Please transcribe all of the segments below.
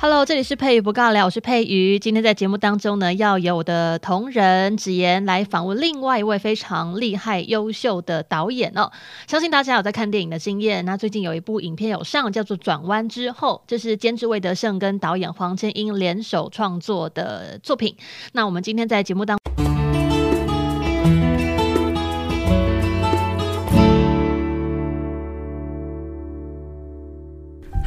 Hello，这里是佩瑜不尬聊，我是佩瑜。今天在节目当中呢，要由我的同仁子妍来访问另外一位非常厉害、优秀的导演哦。相信大家有在看电影的经验，那最近有一部影片有上，叫做《转弯之后》，这是监制魏德胜跟导演黄千英联手创作的作品。那我们今天在节目当中。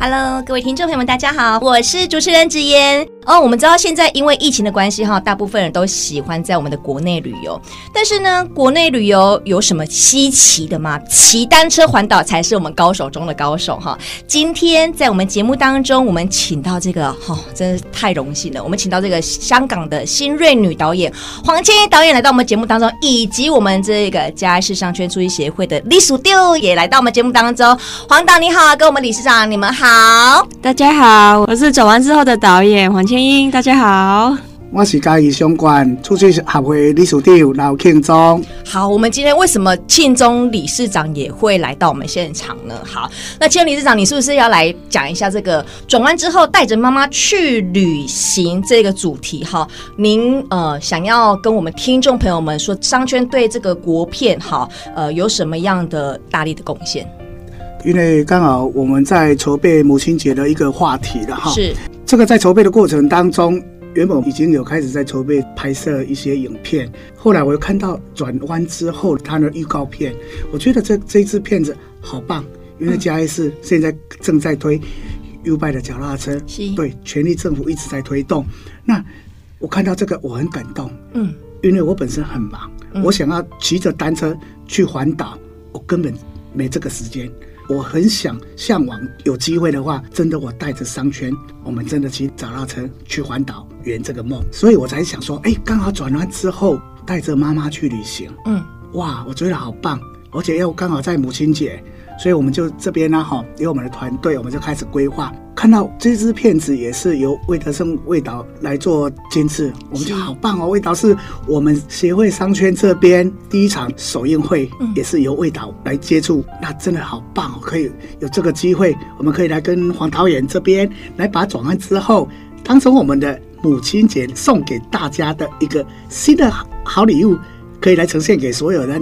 Hello，各位听众朋友们，大家好，我是主持人芷妍。哦，我们知道现在因为疫情的关系哈，大部分人都喜欢在我们的国内旅游。但是呢，国内旅游有什么稀奇的吗？骑单车环岛才是我们高手中的高手哈。今天在我们节目当中，我们请到这个哈、哦，真是太荣幸了。我们请到这个香港的新锐女导演黄千英导演来到我们节目当中，以及我们这个嘉义市商圈促进协会的李淑丢也来到我们节目当中。黄导你好，跟我们理事长你们好。大家好，我是转完之后的导演黄千英。大家好，我是嘉义商圈促进协会理事长刘庆忠。好，我们今天为什么庆忠理事长也会来到我们现场呢？好，那庆忠理事长，你是不是要来讲一下这个转弯之后带着妈妈去旅行这个主题？哈，您呃想要跟我们听众朋友们说，商圈对这个国片哈呃有什么样的大力的贡献？因为刚好我们在筹备母亲节的一个话题了哈，是这个在筹备的过程当中，原本已经有开始在筹备拍摄一些影片，后来我又看到转弯之后它的预告片，我觉得这这一支片子好棒，因为嘉义市现在正在推 YouBike 的脚踏车，是对，全力政府一直在推动。那我看到这个我很感动，嗯，因为我本身很忙，我想要骑着单车去环岛，我根本没这个时间。我很想向往有机会的话，真的我带着商圈，我们真的去找到车去环岛圆这个梦，所以我才想说，哎，刚好转弯之后带着妈妈去旅行，嗯，哇，我觉得好棒，而且又刚好在母亲节。所以我们就这边呢，哈，有我们的团队，我们就开始规划。看到这支片子也是由魏德圣魏导来做监制，我们就好棒哦。魏导是我们协会商圈这边第一场首映会，也是由魏导来接触，那真的好棒哦！可以有这个机会，我们可以来跟黄导演这边来把转弯之后当成我们的母亲节送给大家的一个新的好礼物，可以来呈现给所有人。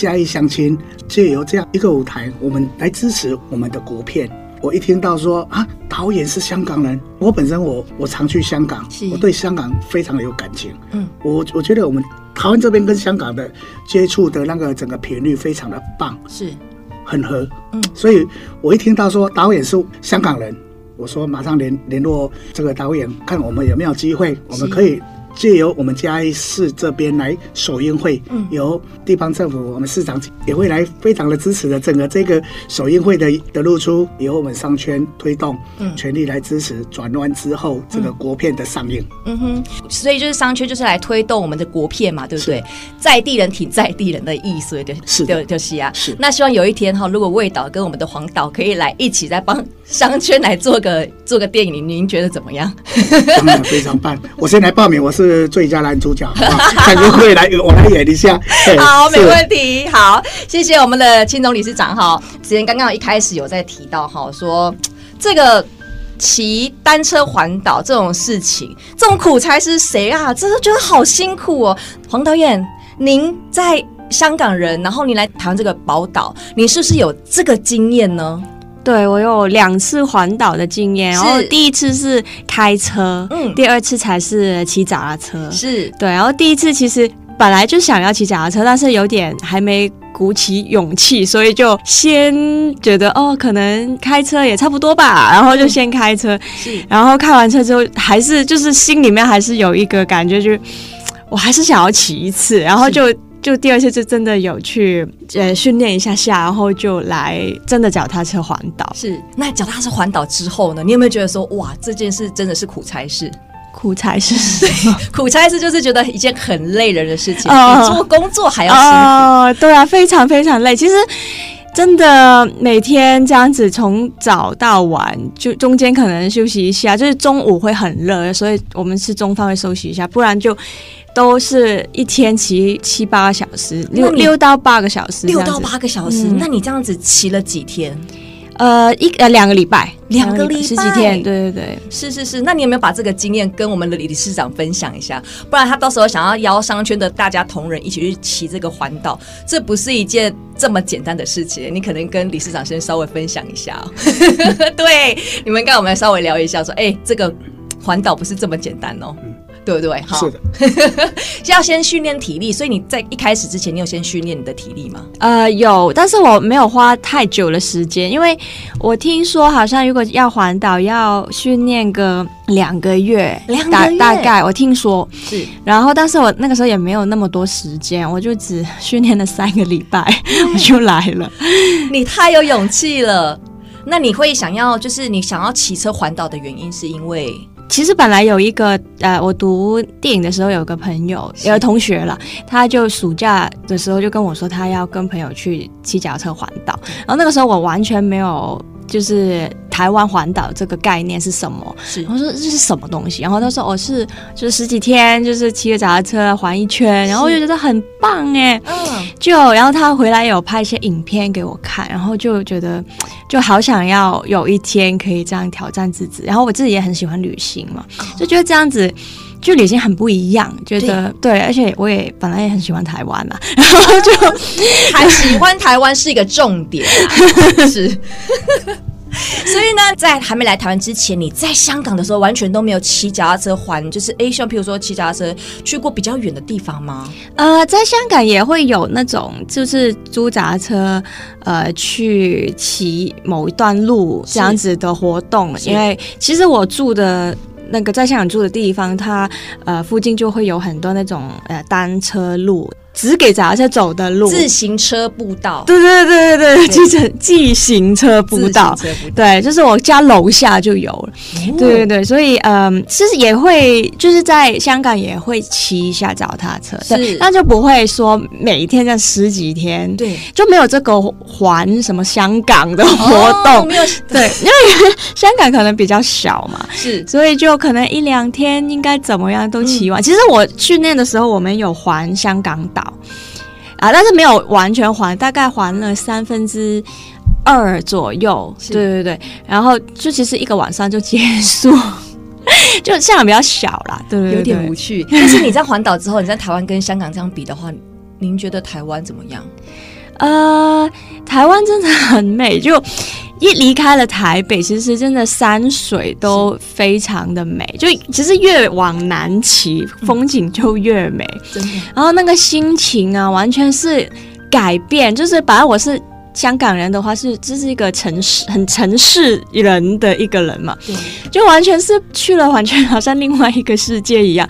嘉义相亲借由这样一个舞台，我们来支持我们的国片。我一听到说啊，导演是香港人，我本身我我常去香港，我对香港非常的有感情。嗯，我我觉得我们台湾这边跟香港的接触的那个整个频率非常的棒，是很合。嗯，所以我一听到说导演是香港人，我说马上联联络这个导演，看我们有没有机会，我们可以。借由我们嘉义市这边来首映会，嗯，由地方政府，我们市长也会来非常的支持的。整个这个首映会的的露出，由我们商圈推动，嗯，全力来支持转弯之后这个国片的上映。嗯哼，所以就是商圈就是来推动我们的国片嘛，对不对？在地人挺在地人的意思，就是就就是啊。是。那希望有一天哈，如果魏导跟我们的黄导可以来一起在帮商圈来做个做个电影，您觉得怎么样？当然非常棒。我先来报名，我是。是最佳男主角，看可不可以来，我来演一下。好，没问题。好，谢谢我们的青总理事长哈。之前刚刚一开始有在提到哈，说这个骑单车环岛这种事情，这种苦差是谁啊？真的觉得好辛苦哦。黄导演，您在香港人，然后你来台湾这个宝岛，你是不是有这个经验呢？对，我有两次环岛的经验，然后第一次是开车，嗯，第二次才是骑脚踏车，是。对，然后第一次其实本来就想要骑脚踏车，但是有点还没鼓起勇气，所以就先觉得哦，可能开车也差不多吧，然后就先开车，是，然后开完车之后，还是就是心里面还是有一个感觉，就是我还是想要骑一次，然后就。就第二次就真的有去呃训练一下下，然后就来真的脚踏车环岛。是，那脚踏车环岛之后呢？你有没有觉得说哇，这件事真的是苦差事？苦差事，苦差事就是觉得一件很累人的事情，哦、比做工作还要辛苦。哦，对啊，非常非常累。其实真的每天这样子从早到晚，就中间可能休息一下，就是中午会很热，所以我们吃中饭会休息一下，不然就都是一天骑七八个小时，六六到八个小时，六到八个小时。嗯、那你这样子骑了几天？呃，一呃两个礼拜，两个礼拜十几天，对对对，是是是。那你有没有把这个经验跟我们的理事长分享一下？不然他到时候想要邀商圈的大家同仁一起去骑这个环岛，这不是一件这么简单的事情。你可能跟理事长先稍微分享一下、哦。对，你们刚我们来稍微聊一下，说，哎，这个环岛不是这么简单哦。对不对？是的，要先训练体力，所以你在一开始之前，你有先训练你的体力吗？呃，有，但是我没有花太久的时间，因为我听说好像如果要环岛，要训练个两个月，大概我听说是。然后，但是我那个时候也没有那么多时间，我就只训练了三个礼拜，我就来了。你太有勇气了。那你会想要，就是你想要骑车环岛的原因，是因为？其实本来有一个呃，我读电影的时候有个朋友，有个同学了，他就暑假的时候就跟我说，他要跟朋友去骑脚踏车环岛，然后那个时候我完全没有就是。台湾环岛这个概念是什么？是我说这是什么东西？然后他说我、哦、是就是十几天，就是骑个脚踏车环一圈，然后我就觉得很棒哎，嗯，就然后他回来有拍一些影片给我看，然后就觉得就好想要有一天可以这样挑战自己。然后我自己也很喜欢旅行嘛，就觉得这样子就旅行很不一样，觉得对，对，而且我也本来也很喜欢台湾嘛，然后就 还喜欢台湾是一个重点，是。所以呢，在还没来台湾之前，你在香港的时候完全都没有骑脚踏车环，就是 A 像譬如说骑脚踏车去过比较远的地方吗？呃，在香港也会有那种，就是租脚踏车，呃，去骑某一段路这样子的活动。因为其实我住的那个在香港住的地方，它呃附近就会有很多那种呃单车路。只给脚踏车走的路，自行车步道。对对对对对，就是自行车步道。对，就是我家楼下就有了。哦、对对对，所以嗯，其实也会就是在香港也会骑一下脚踏车，是，那就不会说每一天这样十几天，对，就没有这个环什么香港的活动。哦、没有对，因为香港可能比较小嘛，是，所以就可能一两天应该怎么样都骑完。嗯、其实我训练的时候，我们有环香港岛。啊，但是没有完全还，大概还了三分之二左右。对对对，然后就其实一个晚上就结束，就香港比较小啦，对，对，对，有点无趣。但是你在环岛之后，你在台湾跟香港这样比的话，您觉得台湾怎么样？呃，台湾真的很美，就。一离开了台北，其实真的山水都非常的美。就其实越往南骑，风景就越美。真的。然后那个心情啊，完全是改变。就是本来我是香港人的话，是这是一个城市很城市人的一个人嘛，就完全是去了，完全好像另外一个世界一样。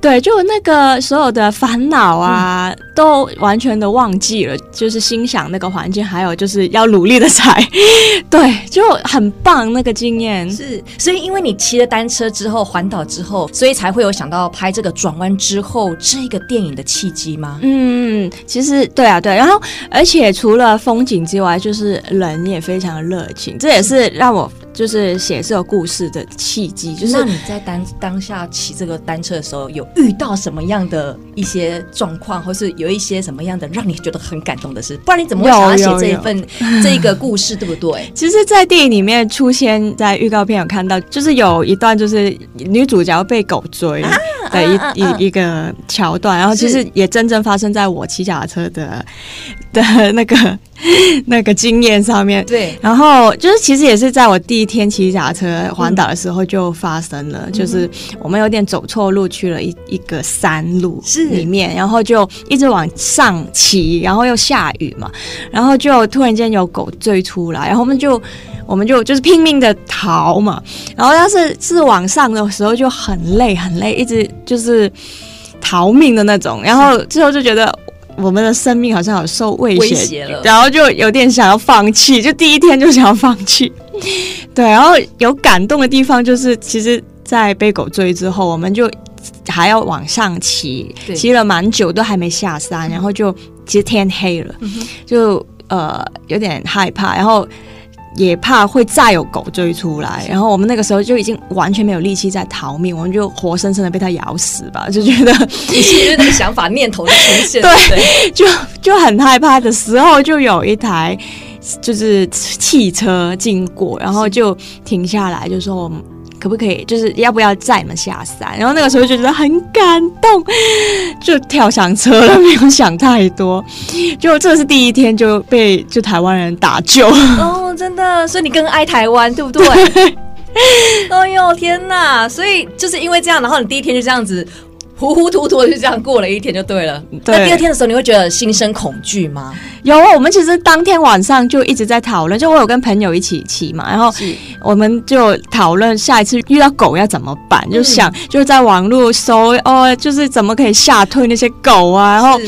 对，就那个所有的烦恼啊，嗯、都完全的忘记了，就是心想那个环境，还有就是要努力的踩，对，就很棒那个经验。是，所以因为你骑了单车之后环岛之后，所以才会有想到拍这个转弯之后这个电影的契机吗？嗯，其实对啊，对，然后而且除了风景之外，就是人也非常热情，这也是让我。就是写这个故事的契机，就是那你在当当下骑这个单车的时候，有遇到什么样的一些状况，或是有一些什么样的让你觉得很感动的事？不然你怎么会想要写这一份这一个故事，对不对？其实，在电影里面出现在预告片有看到，就是有一段就是女主角被狗追的一、啊、一、啊、一个桥段，然后其实也真正发生在我骑脚踏车的的那个那个经验上面。对，然后就是其实也是在我第。一天骑脚踏车环岛的时候就发生了，嗯、就是我们有点走错路，去了一一个山路里面，然后就一直往上骑，然后又下雨嘛，然后就突然间有狗追出来，然后我们就我们就就是拼命的逃嘛，然后但是是往上的时候就很累很累，一直就是逃命的那种，然后之后就觉得。我们的生命好像有受威胁了，然后就有点想要放弃，就第一天就想要放弃。对，然后有感动的地方就是，其实，在被狗追之后，我们就还要往上骑，骑了蛮久都还没下山，然后就其实天黑了，就呃有点害怕，然后也怕会再有狗追出来，然后我们那个时候就已经完全没有力气在逃命，我们就活生生的被它咬死吧，就觉得其实那个想法念头的出现，对，对就就很害怕的时候，就有一台就是汽车经过，然后就停下来，就说我们。可不可以？就是要不要载你们下山？然后那个时候就觉得很感动，就跳上车了，没有想太多。就这是第一天就被就台湾人打救哦，真的，所以你更爱台湾，对不对？对 哎呦天哪！所以就是因为这样，然后你第一天就这样子。糊糊涂涂的就这样过了一天就对了。对。那第二天的时候，你会觉得心生恐惧吗？有，我们其实当天晚上就一直在讨论，就我有跟朋友一起骑嘛，然后我们就讨论下一次遇到狗要怎么办，就想就在网络搜哦，就是怎么可以吓退那些狗啊，然后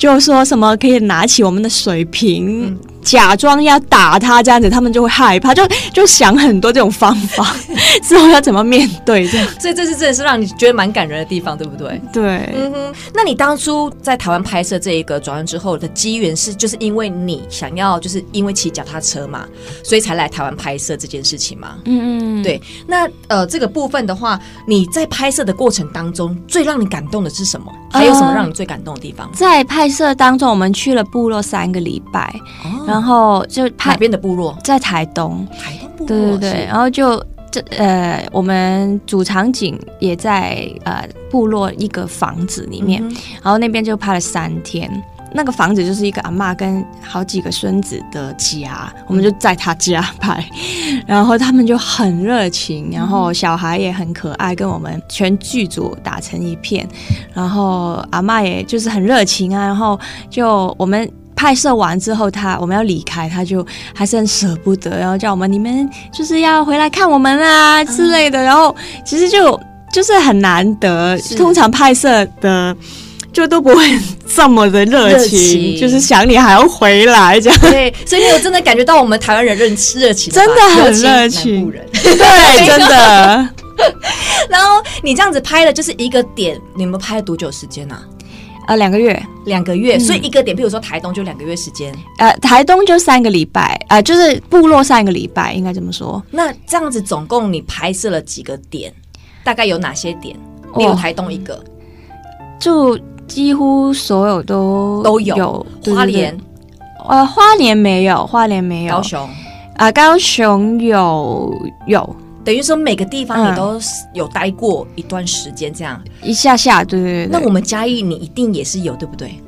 就说什么可以拿起我们的水瓶。嗯假装要打他这样子，他们就会害怕，就就想很多这种方法，之后要怎么面对这样。所以这是真的是让你觉得蛮感人的地方，对不对？对，嗯哼。那你当初在台湾拍摄这一个转弯之后的机缘是，就是因为你想要，就是因为骑脚踏车嘛，所以才来台湾拍摄这件事情吗？嗯嗯，对。那呃，这个部分的话，你在拍摄的过程当中，最让你感动的是什么？还有什么让你最感动的地方？呃、在拍摄当中，我们去了部落三个礼拜。哦然后就海边的部落在台东，台东部落对对对，然后就这呃，我们主场景也在呃部落一个房子里面，嗯、然后那边就拍了三天。那个房子就是一个阿妈跟好几个孙子的家，我们就在他家拍，然后他们就很热情，然后小孩也很可爱，跟我们全剧组打成一片，然后阿妈也就是很热情啊，然后就我们。拍摄完之后他，他我们要离开，他就还是很舍不得，然后叫我们你们就是要回来看我们啊之类的。嗯、然后其实就就是很难得，通常拍摄的就都不会这么的热情，情就是想你还要回来这样。对，所以你有真的感觉到我们台湾人热热情，真的很热情，对，真的。然后你这样子拍的就是一个点，你们拍了多久时间呢啊？呃，两个月，两个月，所以一个点，比如说台东就两个月时间，呃，台东就三个礼拜，呃，就是部落三个礼拜，应该这么说。那这样子总共你拍摄了几个点？大概有哪些点？例如台东一个，就几乎所有都都有。有花莲，呃，花莲没有，花莲没有。高雄，啊、呃，高雄有有。等于说每个地方你都有待过一段时间，这样、嗯、一下下，对对对。那我们嘉义你一定也是有，对不对？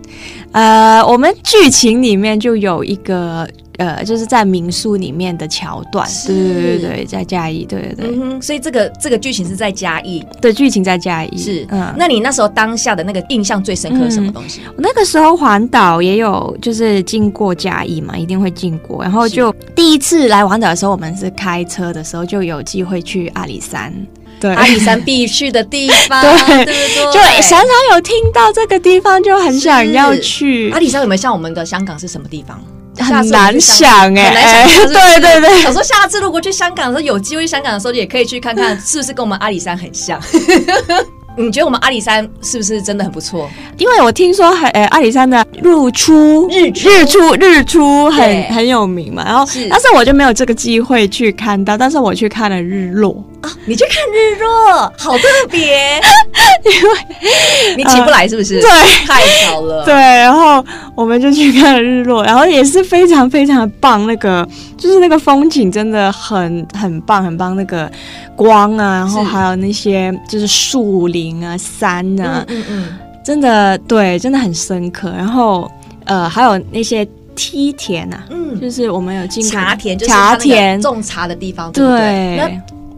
呃，我们剧情里面就有一个。呃，就是在民宿里面的桥段，对对对对，在嘉义，对对。对，嗯哼，所以这个这个剧情是在嘉义，对，剧情在嘉义，是，嗯，那你那时候当下的那个印象最深刻是什么东西？那个时候环岛也有，就是经过嘉义嘛，一定会经过，然后就第一次来环岛的时候，我们是开车的时候就有机会去阿里山，对，阿里山必去的地方，对，对对？就常常有听到这个地方，就很想要去。阿里山有没有像我们的香港是什么地方？很难想哎、欸，对对对，我说下次如果去香港的时候，有机会去香港的时候，也可以去看看是不是跟我们阿里山很像。你觉得我们阿里山是不是真的很不错？因为我听说还呃阿里山的日出日日出日出很很有名嘛，然后但是我就没有这个机会去看到，但是我去看了日落啊，你去看日落，好特别，因为你起不来是不是？对，太巧了。对，然后我们就去看了日落，然后也是非常非常的棒，那个就是那个风景真的很很棒很棒，那个光啊，然后还有那些就是树林。啊，山啊，嗯嗯，嗯，真的对，真的很深刻。然后呃，还有那些梯田啊，嗯，就是我们有进茶田，就是茶田种茶的地方，对。那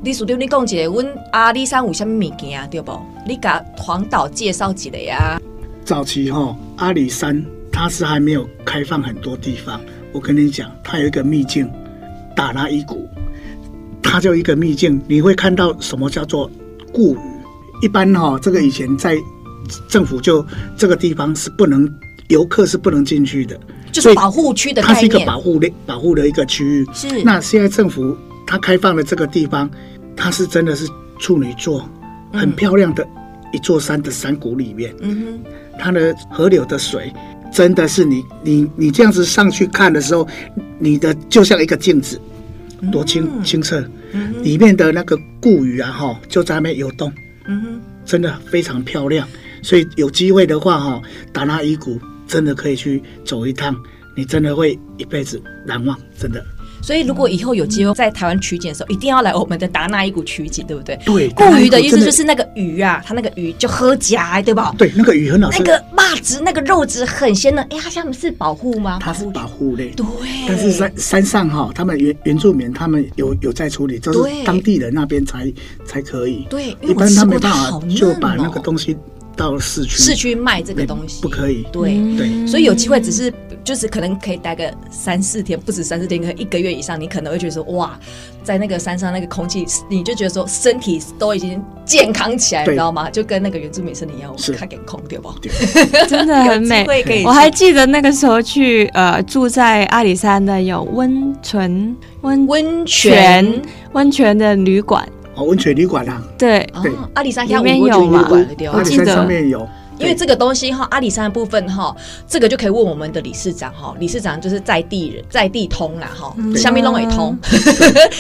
李叔对你讲一下，问阿里山有什么物件啊？对不？你给黄岛介绍几个呀？早期哈、哦，阿里山它是还没有开放很多地方。我跟你讲，它有一个秘境，打拉伊谷，它就一个秘境，你会看到什么叫做固语。一般哈、哦，这个以前在政府就这个地方是不能游客是不能进去的，就是保护区的它是一个保护的保护的一个区域。是。那现在政府它开放了这个地方，它是真的是处女座，很漂亮的一座山的山谷里面。嗯哼。它的河流的水真的是你你你这样子上去看的时候，你的就像一个镜子，多清、嗯、清澈，嗯、里面的那个固鱼啊哈，就在那边游动，嗯，真的非常漂亮。所以有机会的话哈，达拉伊谷真的可以去走一趟，你真的会一辈子难忘，真的。所以，如果以后有机会在台湾取景的时候，一定要来我们的达那伊谷取景，对不对？对，固鱼的意思就是那个鱼啊，它那个鱼就喝夹，对吧？对，那个鱼很好吃，那个袜子、那个肉质很鲜的。哎、欸，它下面是保护吗？它是保护类。对。但是山山上哈，他们原原住民他们有有在处理，就是当地人那边才才可以。对，一般他没办法就把那个东西。到市区，市区卖这个东西不可以。对对，所以有机会只是就是可能可以待个三四天，不止三四天，可能一个月以上，你可能会觉得说哇，在那个山上那个空气，你就觉得说身体都已经健康起来，你知道吗？就跟那个原住民森林一样，是开点空，对不？真的很美。我还记得那个时候去呃住在阿里山的有温泉温温泉温泉的旅馆。哦，温泉旅馆啊，对。对，阿里山下面有嘛？阿里山上面有，因为这个东西哈，阿里山的部分哈，这个就可以问我们的理事长哈，理事长就是在地人，在地通啦哈，下面弄也通，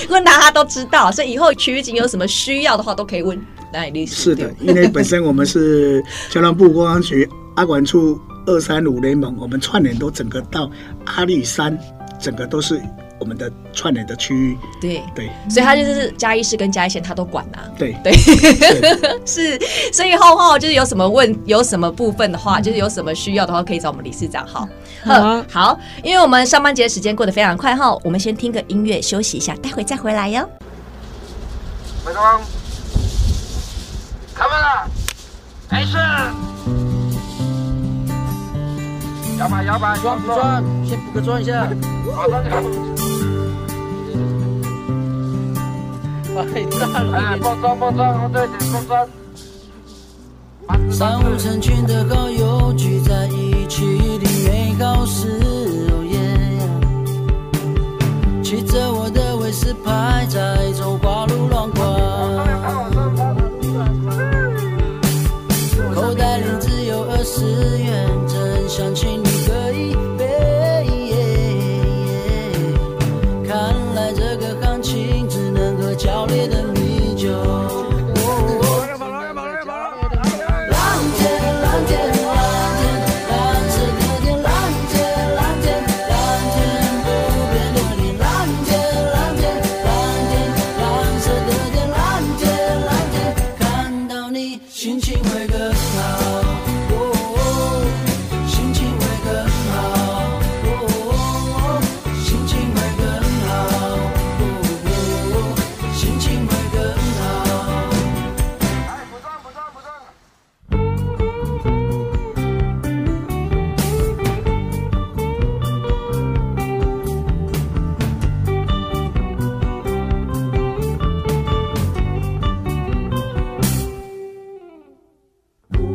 问大家都知道，所以以后取景有什么需要的话，都可以问。来理事。是的，因为本身我们是交通部观光局阿管处二三五联盟，我们串联都整个到阿里山，整个都是。我们的串联的区域，对。对，所以他就是嘉义市跟嘉义县，他都管呐、啊。对。对，是，所以后后就是有什么问，有什么部分的话，就是有什么需要的话，可以找我们理事长哈。好，好，因为我们上班节的时间过得非常快哈，我们先听个音乐休息一下，待会再回来哟。开门了，没事。摇摆摇摆，转不转？先补个妆一下。哎，放松放松，对点放松。三五成群的好友聚在一起，的美好事哦耶！骑着我的威斯牌，在中华路乱逛，口袋里只有二十元，真想请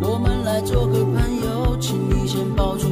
我们来做个朋友请你先保重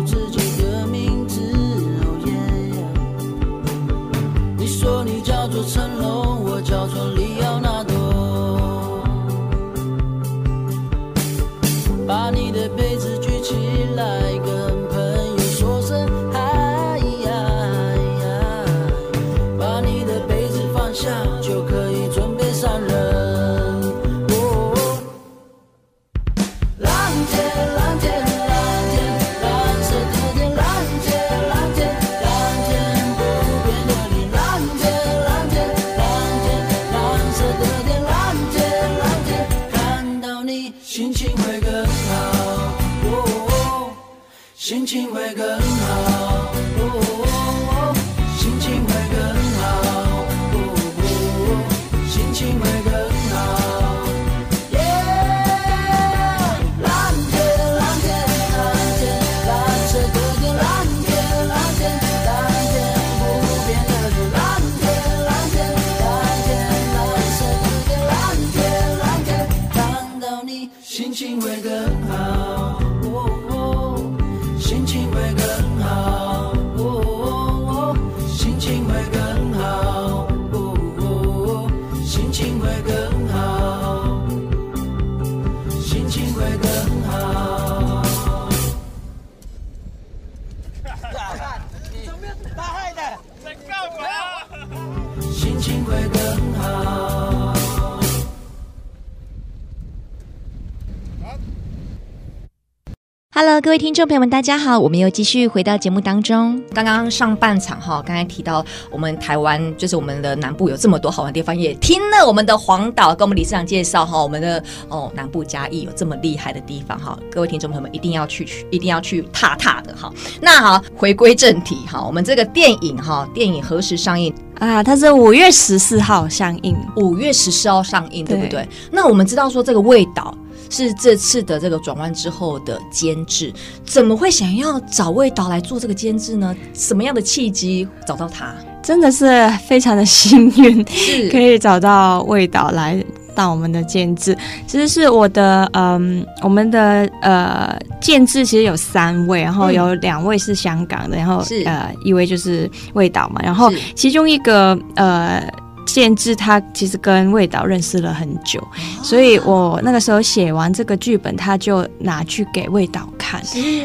各位听众朋友们，大家好，我们又继续回到节目当中。刚刚上半场哈，刚才提到我们台湾就是我们的南部有这么多好玩的地方，也听了我们的黄导跟我们理事长介绍哈，我们的哦南部嘉义有这么厉害的地方哈，各位听众朋友们一定要去去，一定要去踏踏的哈。那好，回归正题哈，我们这个电影哈，电影何时上映啊？它是五月十四号上映，五月十四号上映，对不对？对那我们知道说这个味道。是这次的这个转弯之后的监制，怎么会想要找魏导来做这个监制呢？什么样的契机找到他？真的是非常的幸运，可以找到魏导来当我们的监制。其实是我的，嗯，我们的呃监制其实有三位，然后有两位是香港的，然后是呃一位就是魏导嘛，然后其中一个呃。监制他其实跟魏导认识了很久，所以我那个时候写完这个剧本，他就拿去给魏导看，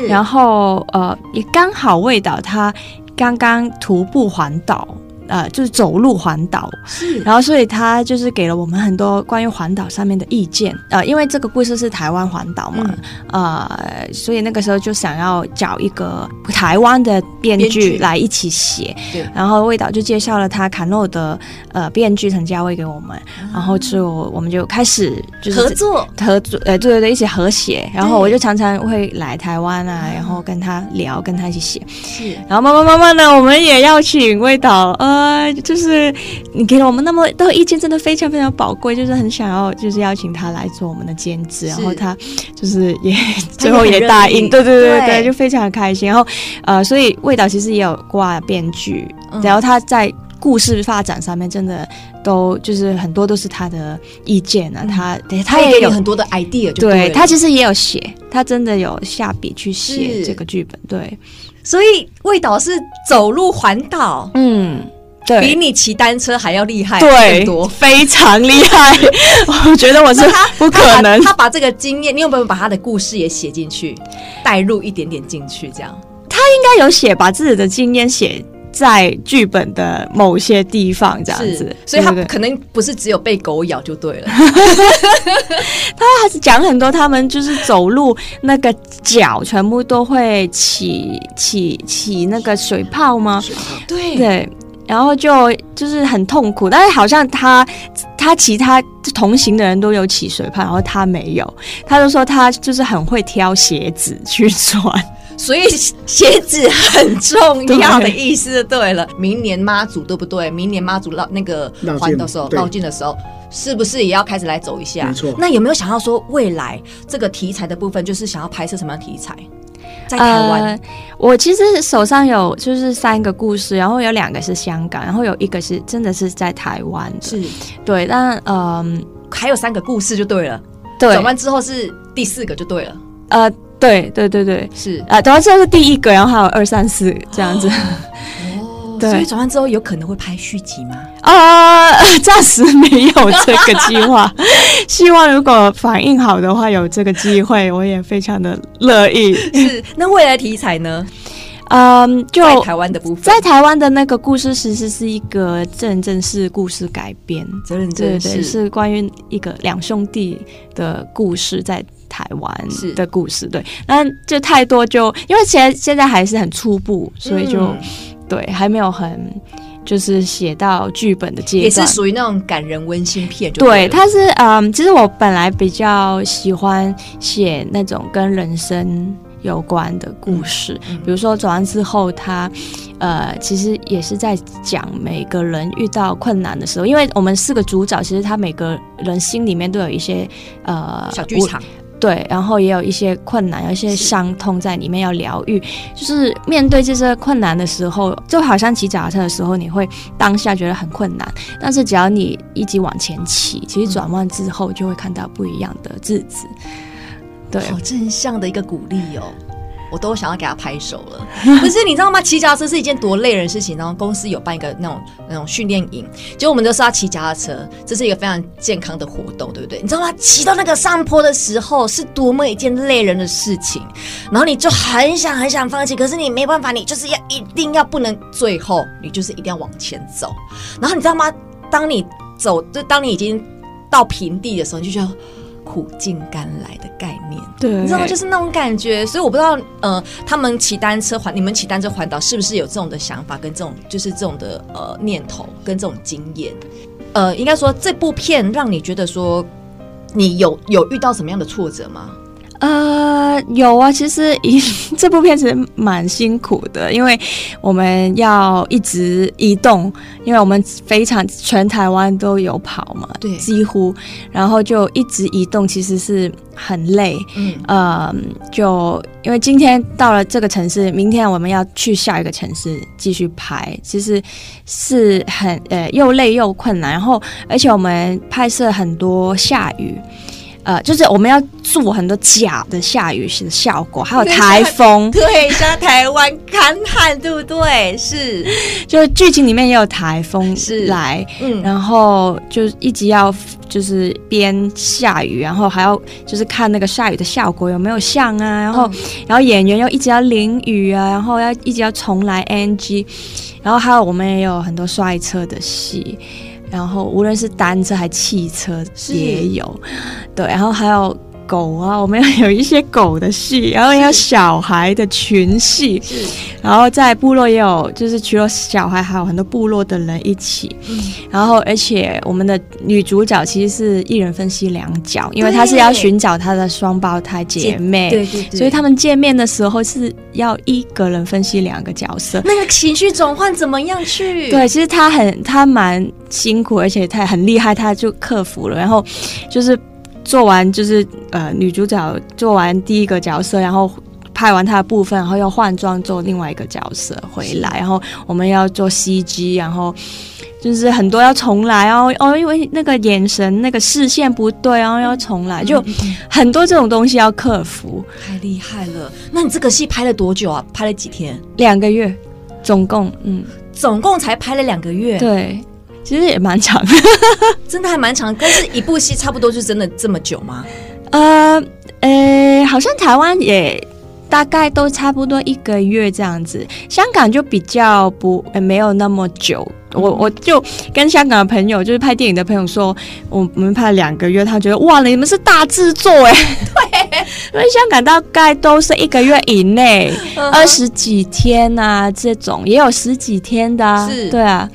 然后呃也刚好魏导他刚刚徒步环岛。呃，就是走路环岛，是，然后所以他就是给了我们很多关于环岛上面的意见。呃，因为这个故事是台湾环岛嘛，嗯、呃，所以那个时候就想要找一个台湾的编剧来一起写。对，然后魏导就介绍了他卡诺的呃编剧陈家威给我们，嗯、然后就我们就开始就是合作合作，呃，对对对，一起合写。然后我就常常会来台湾啊，然后跟他聊，跟他一起写。是，然后慢慢慢慢的，我们也要请魏导呃。呃，就是你给了我们那么多意见，真的非常非常宝贵。就是很想要，就是邀请他来做我们的监制，然后他就是也 最后也答应，对对对对，对就非常的开心。然后呃，所以味道其实也有挂编剧，然后他在故事发展上面真的都就是很多都是他的意见啊，他他也有很多的 idea，对他其实也有写，他真的有下笔去写这个剧本，对。所以魏导是走路环岛，嗯。对，比你骑单车还要厉害，对，多非常厉害。我觉得我是不可能。他，他把这个经验，你有没有把他的故事也写进去，带入一点点进去？这样，他应该有写，把自己的经验写在剧本的某些地方，这样子。所以他可能不是只有被狗咬就对了。他还是讲很多，他们就是走路那个脚全部都会起起起那个水泡吗？水泡，对对。然后就就是很痛苦，但是好像他他其他同行的人都有起水泡，然后他没有。他就说他就是很会挑鞋子去穿，所以鞋子很重要的意思对了。明年妈祖对不对？明年妈祖绕那个环的时候，绕境的时候，是不是也要开始来走一下？没错。那有没有想要说未来这个题材的部分，就是想要拍摄什么样题材？在台湾，呃，我其实手上有就是三个故事，然后有两个是香港，然后有一个是真的是在台湾的，是。对，但嗯，呃，还有三个故事就对了，对，转弯之后是第四个就对了，呃，对对对对，是。啊，转弯之后是第一个，然后还有二三四这样子。哦 对所以转弯之后有可能会拍续集吗？啊，暂时没有这个计划。希望如果反应好的话，有这个机会，我也非常的乐意。是，那未来题材呢？嗯，就在台湾的部分，在台湾的那个故事，其实是一个真人真事故事改编，真人真事是关于一个两兄弟的故事，在台湾的故事。对，那就太多就，就因为现在现在还是很初步，所以就。嗯对，还没有很就是写到剧本的阶段，也是属于那种感人温馨片。对，它是嗯，其实我本来比较喜欢写那种跟人生有关的故事，嗯、比如说走完之后，他呃，其实也是在讲每个人遇到困难的时候，因为我们四个主角，其实他每个人心里面都有一些呃小剧场。对，然后也有一些困难，有一些伤痛在里面要疗愈。就是面对这些困难的时候，就好像骑脚踏车的时候，你会当下觉得很困难，但是只要你一直往前骑，其实转弯之后就会看到不一样的日子。对，好正向的一个鼓励哦。我都想要给他拍手了，可是你知道吗？骑脚踏车是一件多累人的事情。然后公司有办一个那种那种训练营，结果我们都是要骑脚踏车，这是一个非常健康的活动，对不对？你知道吗？骑到那个上坡的时候，是多么一件累人的事情。然后你就很想很想放弃，可是你没办法，你就是要一定要不能最后，你就是一定要往前走。然后你知道吗？当你走，就当你已经到平地的时候，你就觉得。苦尽甘来的概念。对，你知道吗？就是那种感觉。所以我不知道，呃，他们骑单车环，你们骑单车环岛是不是有这种的想法，跟这种就是这种的呃念头，跟这种经验？呃，应该说这部片让你觉得说，你有有遇到什么样的挫折吗？呃，有啊，其实一 这部片子蛮辛苦的，因为我们要一直移动，因为我们非常全台湾都有跑嘛，对，几乎，然后就一直移动，其实是很累，嗯，呃，就因为今天到了这个城市，明天我们要去下一个城市继续拍，其实是很呃又累又困难，然后而且我们拍摄很多下雨。呃，就是我们要做很多假的下雨的效果，还有台风，对，像台湾干旱，对不对？是，就剧情里面也有台风是来，嗯，然后就一直要就是边下雨，然后还要就是看那个下雨的效果有没有像啊，然后、嗯、然后演员又一直要淋雨啊，然后要一直要重来 NG，然后还有我们也有很多摔车的戏。然后无论是单车还汽车也有，对，然后还有狗啊，我们要有一些狗的戏，然后也有小孩的群戏，然后在部落也有，就是除了小孩，还有很多部落的人一起，嗯、然后而且我们的女主角其实是一人分饰两角，因为她是要寻找她的双胞胎姐妹，对对对，所以他们见面的时候是要一个人分析两个角色，那个情绪转换怎么样去？对，其实她很，她蛮辛苦，而且她很厉害，她就克服了，然后就是。做完就是呃女主角做完第一个角色，然后拍完她的部分，然后要换装做另外一个角色回来，然后我们要做 CG，然后就是很多要重来哦哦，因为那个眼神那个视线不对，然后要重来，就很多这种东西要克服。太厉害了！那你这个戏拍了多久啊？拍了几天？两个月，总共嗯，总共才拍了两个月。对。其实也蛮长的，真的还蛮长。但是一部戏差不多就真的这么久吗？呃，呃，好像台湾也大概都差不多一个月这样子。香港就比较不，呃，没有那么久。我我就跟香港的朋友，就是拍电影的朋友说，我我们拍了两个月，他觉得哇，你们是大制作哎。对，因为香港大概都是一个月以内，二十几天啊，这种也有十几天的啊。是，对啊。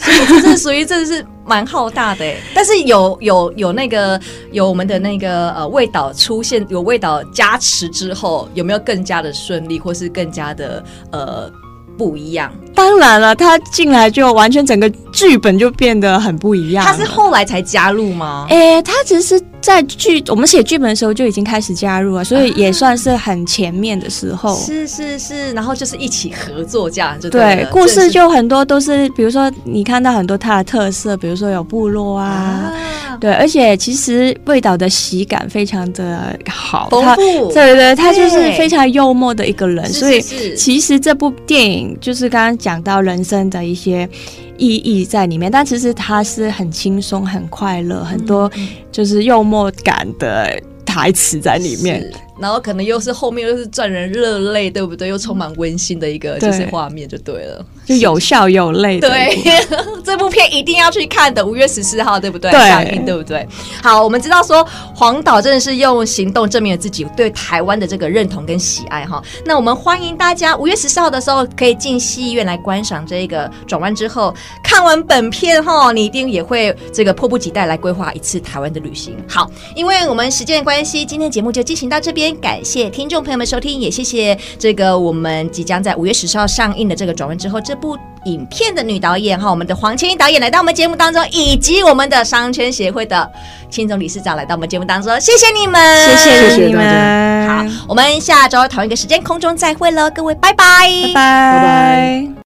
所以这是属于这是蛮浩大的，但是有有有那个有我们的那个呃味道出现，有味道加持之后，有没有更加的顺利，或是更加的呃不一样？当然了，他进来就完全整个剧本就变得很不一样。他是后来才加入吗？哎、欸，他只是在剧我们写剧本的时候就已经开始加入了，所以也算是很前面的时候。是是是，然后就是一起合作这样就对，对。故事就很多都是，比如说你看到很多他的特色，比如说有部落啊，啊对，而且其实味道的喜感非常的好，丰富。对对对，他就是非常幽默的一个人，所以其实这部电影就是刚刚讲。到人生的一些意义在里面，但其实它是很轻松、很快乐，很多就是幽默感的台词在里面。然后可能又是后面又是赚人热泪，对不对？又充满温馨的一个就是画面，就对了，就有笑有泪。对，这部片一定要去看的，五月十四号，对不对？上映，对不对？好，我们知道说黄导真的是用行动证明了自己对台湾的这个认同跟喜爱哈。那我们欢迎大家五月十四号的时候可以进戏院来观赏这个转弯之后，看完本片哈，你一定也会这个迫不及待来规划一次台湾的旅行。好，因为我们时间的关系，今天节目就进行到这边。感谢听众朋友们收听，也谢谢这个我们即将在五月十四号上映的这个转弯之后这部影片的女导演哈，我们的黄千钰导演来到我们节目当中，以及我们的商圈协会的青总理事长来到我们节目当中，谢谢你们，谢谢你们，好，我们下周同一个时间空中再会喽，各位拜拜，拜拜。拜拜。